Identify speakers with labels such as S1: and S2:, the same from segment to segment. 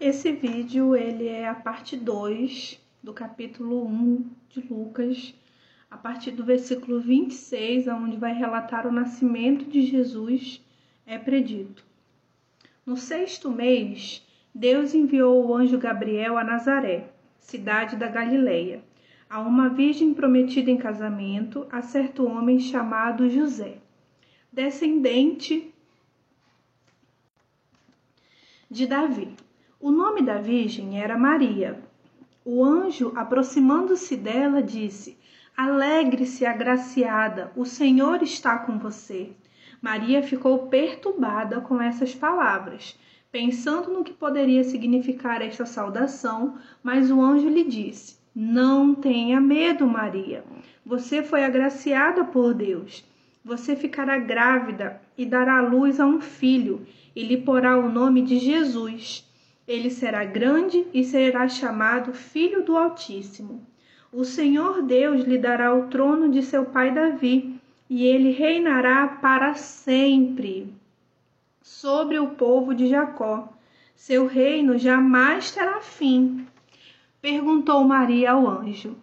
S1: Esse vídeo ele é a parte 2 do capítulo 1 de Lucas, a partir do versículo 26, onde vai relatar o nascimento de Jesus, é predito. No sexto mês, Deus enviou o anjo Gabriel a Nazaré, cidade da Galileia, a uma virgem prometida em casamento a certo homem chamado José, descendente de Davi. O nome da virgem era Maria. O anjo, aproximando-se dela, disse: Alegre-se, agraciada, o Senhor está com você. Maria ficou perturbada com essas palavras, pensando no que poderia significar esta saudação, mas o anjo lhe disse: Não tenha medo, Maria. Você foi agraciada por Deus. Você ficará grávida e dará luz a um filho, e lhe porá o nome de Jesus. Ele será grande e será chamado Filho do Altíssimo. O Senhor Deus lhe dará o trono de seu pai Davi, e ele reinará para sempre sobre o povo de Jacó. Seu reino jamais terá fim. Perguntou Maria ao anjo: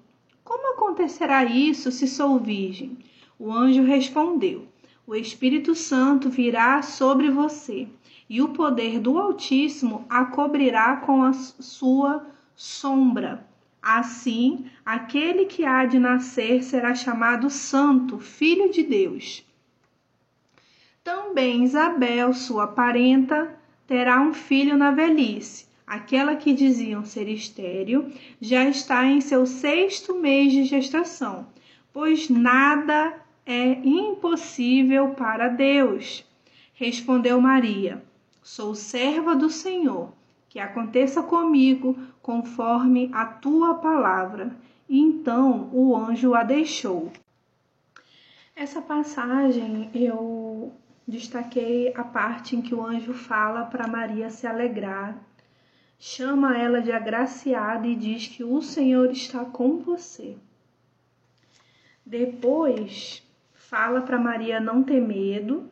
S1: Como acontecerá isso se sou virgem? O anjo respondeu: O Espírito Santo virá sobre você e o poder do Altíssimo a cobrirá com a sua sombra. Assim, aquele que há de nascer será chamado Santo, Filho de Deus. Também Isabel, sua parenta, terá um filho na velhice. Aquela que diziam ser estéril já está em seu sexto mês de gestação, pois nada é impossível para Deus. Respondeu Maria: Sou serva do Senhor, que aconteça comigo conforme a tua palavra. E então o anjo a deixou. Essa passagem eu destaquei a parte em que o anjo fala para Maria se alegrar, chama ela de agraciada e diz que o Senhor está com você. Depois fala para Maria não ter medo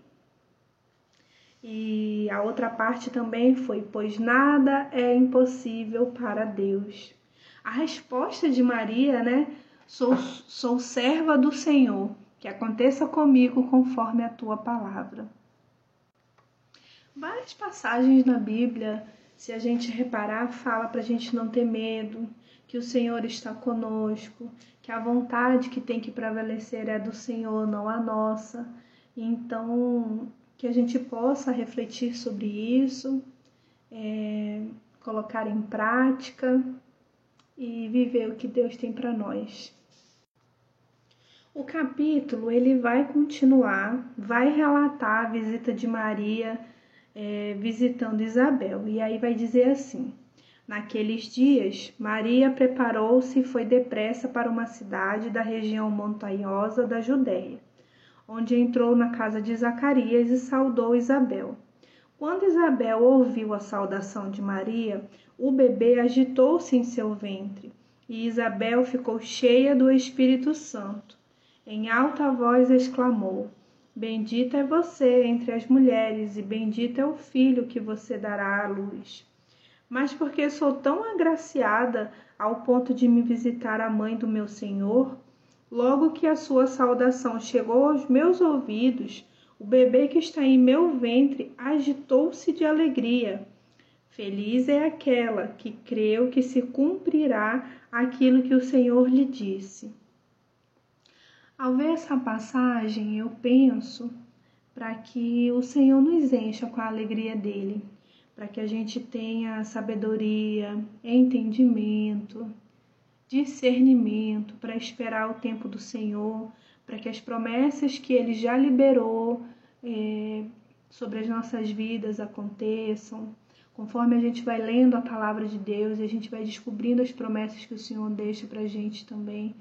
S1: e a outra parte também foi: Pois nada é impossível para Deus. A resposta de Maria, né? Sou, sou serva do Senhor, que aconteça comigo conforme a tua palavra. Várias passagens na Bíblia, se a gente reparar, fala para a gente não ter medo, que o Senhor está conosco, que a vontade que tem que prevalecer é do Senhor, não a nossa. Então, que a gente possa refletir sobre isso, é, colocar em prática e viver o que Deus tem para nós. O capítulo ele vai continuar, vai relatar a visita de Maria é, visitando Isabel e aí vai dizer assim: Naqueles dias, Maria preparou-se e foi depressa para uma cidade da região montanhosa da Judéia onde entrou na casa de Zacarias e saudou Isabel. Quando Isabel ouviu a saudação de Maria, o bebê agitou-se em seu ventre e Isabel ficou cheia do Espírito Santo. Em alta voz exclamou: Bendita é você entre as mulheres, e bendito é o filho que você dará à luz. Mas porque sou tão agraciada ao ponto de me visitar a mãe do meu Senhor, Logo que a sua saudação chegou aos meus ouvidos, o bebê que está em meu ventre agitou-se de alegria. Feliz é aquela que creu que se cumprirá aquilo que o Senhor lhe disse. Ao ver essa passagem, eu penso para que o Senhor nos encha com a alegria dele, para que a gente tenha sabedoria, entendimento, discernimento para esperar o tempo do Senhor, para que as promessas que Ele já liberou é, sobre as nossas vidas aconteçam. Conforme a gente vai lendo a palavra de Deus e a gente vai descobrindo as promessas que o Senhor deixa para a gente também,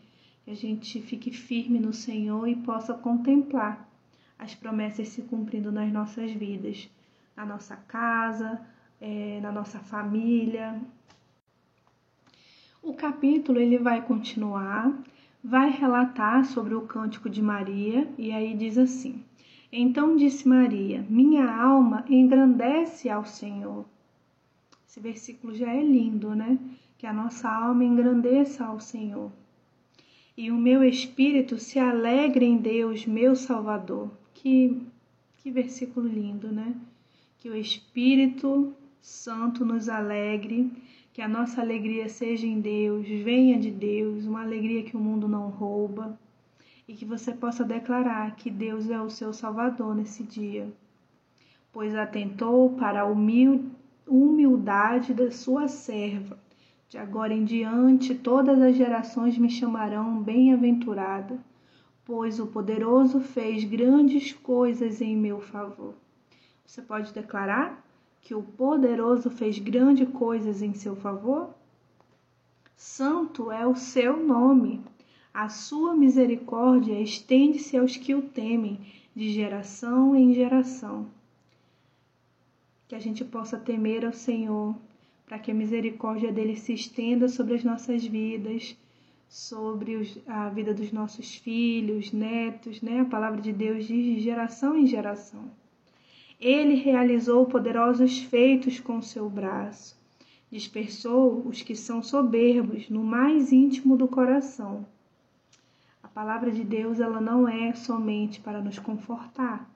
S1: que a gente fique firme no Senhor e possa contemplar as promessas se cumprindo nas nossas vidas, na nossa casa, é, na nossa família, o capítulo ele vai continuar, vai relatar sobre o cântico de Maria e aí diz assim: Então disse Maria: Minha alma engrandece ao Senhor. Esse versículo já é lindo, né? Que a nossa alma engrandeça ao Senhor. E o meu espírito se alegre em Deus, meu Salvador. Que, que versículo lindo, né? Que o Espírito Santo nos alegre, que a nossa alegria seja em Deus, venha de Deus, uma alegria que o mundo não rouba, e que você possa declarar que Deus é o seu Salvador nesse dia, pois atentou para a humildade da sua serva. De agora em diante, todas as gerações me chamarão bem-aventurada, pois o poderoso fez grandes coisas em meu favor. Você pode declarar que o poderoso fez grandes coisas em seu favor? Santo é o seu nome. A sua misericórdia estende-se aos que o temem, de geração em geração. Que a gente possa temer ao Senhor, para que a misericórdia dele se estenda sobre as nossas vidas, sobre os, a vida dos nossos filhos, netos, né? A palavra de Deus diz de geração em geração. Ele realizou poderosos feitos com seu braço. Dispersou os que são soberbos no mais íntimo do coração. A palavra de Deus, ela não é somente para nos confortar,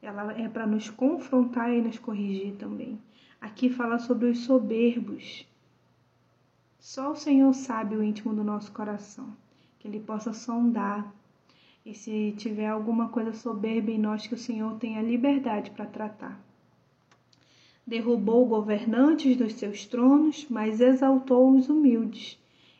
S1: ela é para nos confrontar e nos corrigir também. Aqui fala sobre os soberbos. Só o Senhor sabe o íntimo do nosso coração, que ele possa sondar e se tiver alguma coisa soberba em nós, que o Senhor tenha liberdade para tratar. Derrubou governantes dos seus tronos, mas exaltou os humildes.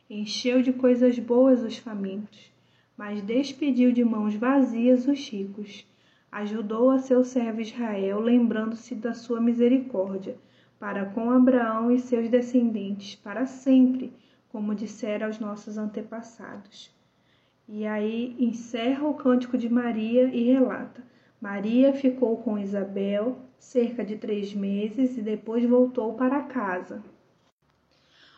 S1: Encheu de coisas boas os famintos, mas despediu de mãos vazias os ricos. Ajudou a seu servo Israel, lembrando-se da sua misericórdia, para com Abraão e seus descendentes, para sempre, como dissera aos nossos antepassados. E aí encerra o cântico de Maria e relata: Maria ficou com Isabel cerca de três meses e depois voltou para casa.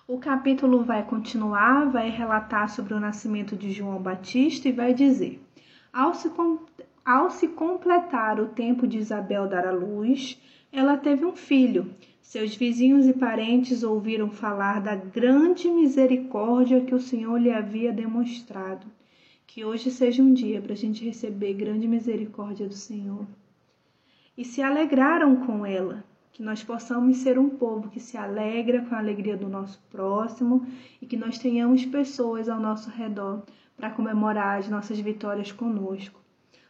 S1: O capítulo vai continuar, vai relatar sobre o nascimento de João Batista e vai dizer: ao se, ao se completar o tempo de Isabel dar à luz, ela teve um filho. Seus vizinhos e parentes ouviram falar da grande misericórdia que o Senhor lhe havia demonstrado que hoje seja um dia para a gente receber grande misericórdia do Senhor. E se alegraram com ela, que nós possamos ser um povo que se alegra com a alegria do nosso próximo e que nós tenhamos pessoas ao nosso redor para comemorar as nossas vitórias conosco.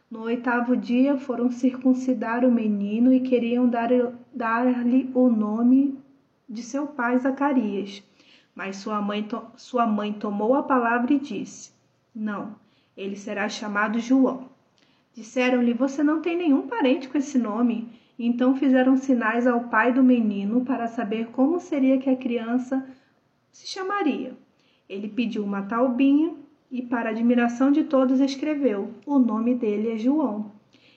S1: No oitavo dia foram circuncidar o menino e queriam dar-lhe dar o nome de seu pai Zacarias. Mas sua mãe, sua mãe tomou a palavra e disse: Não, ele será chamado João. Disseram-lhe: Você não tem nenhum parente com esse nome. então fizeram sinais ao pai do menino para saber como seria que a criança se chamaria. Ele pediu uma taubinha e, para admiração de todos, escreveu: O nome dele é João.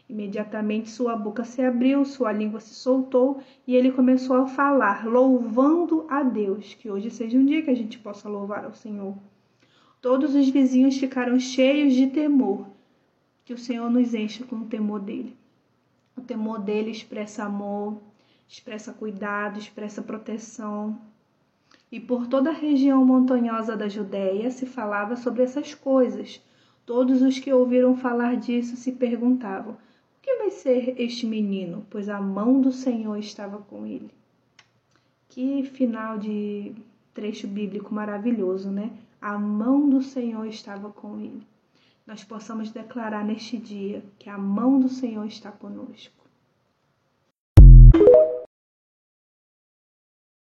S1: Imediatamente sua boca se abriu, sua língua se soltou e ele começou a falar, louvando a Deus. Que hoje seja um dia que a gente possa louvar ao Senhor. Todos os vizinhos ficaram cheios de temor. Que o Senhor nos enche com o temor dele. O temor dele expressa amor, expressa cuidado, expressa proteção. E por toda a região montanhosa da Judéia se falava sobre essas coisas. Todos os que ouviram falar disso se perguntavam: o que vai ser este menino? Pois a mão do Senhor estava com ele. Que final de trecho bíblico maravilhoso, né? A mão do Senhor estava com ele. Nós possamos declarar neste dia que a mão do Senhor está conosco.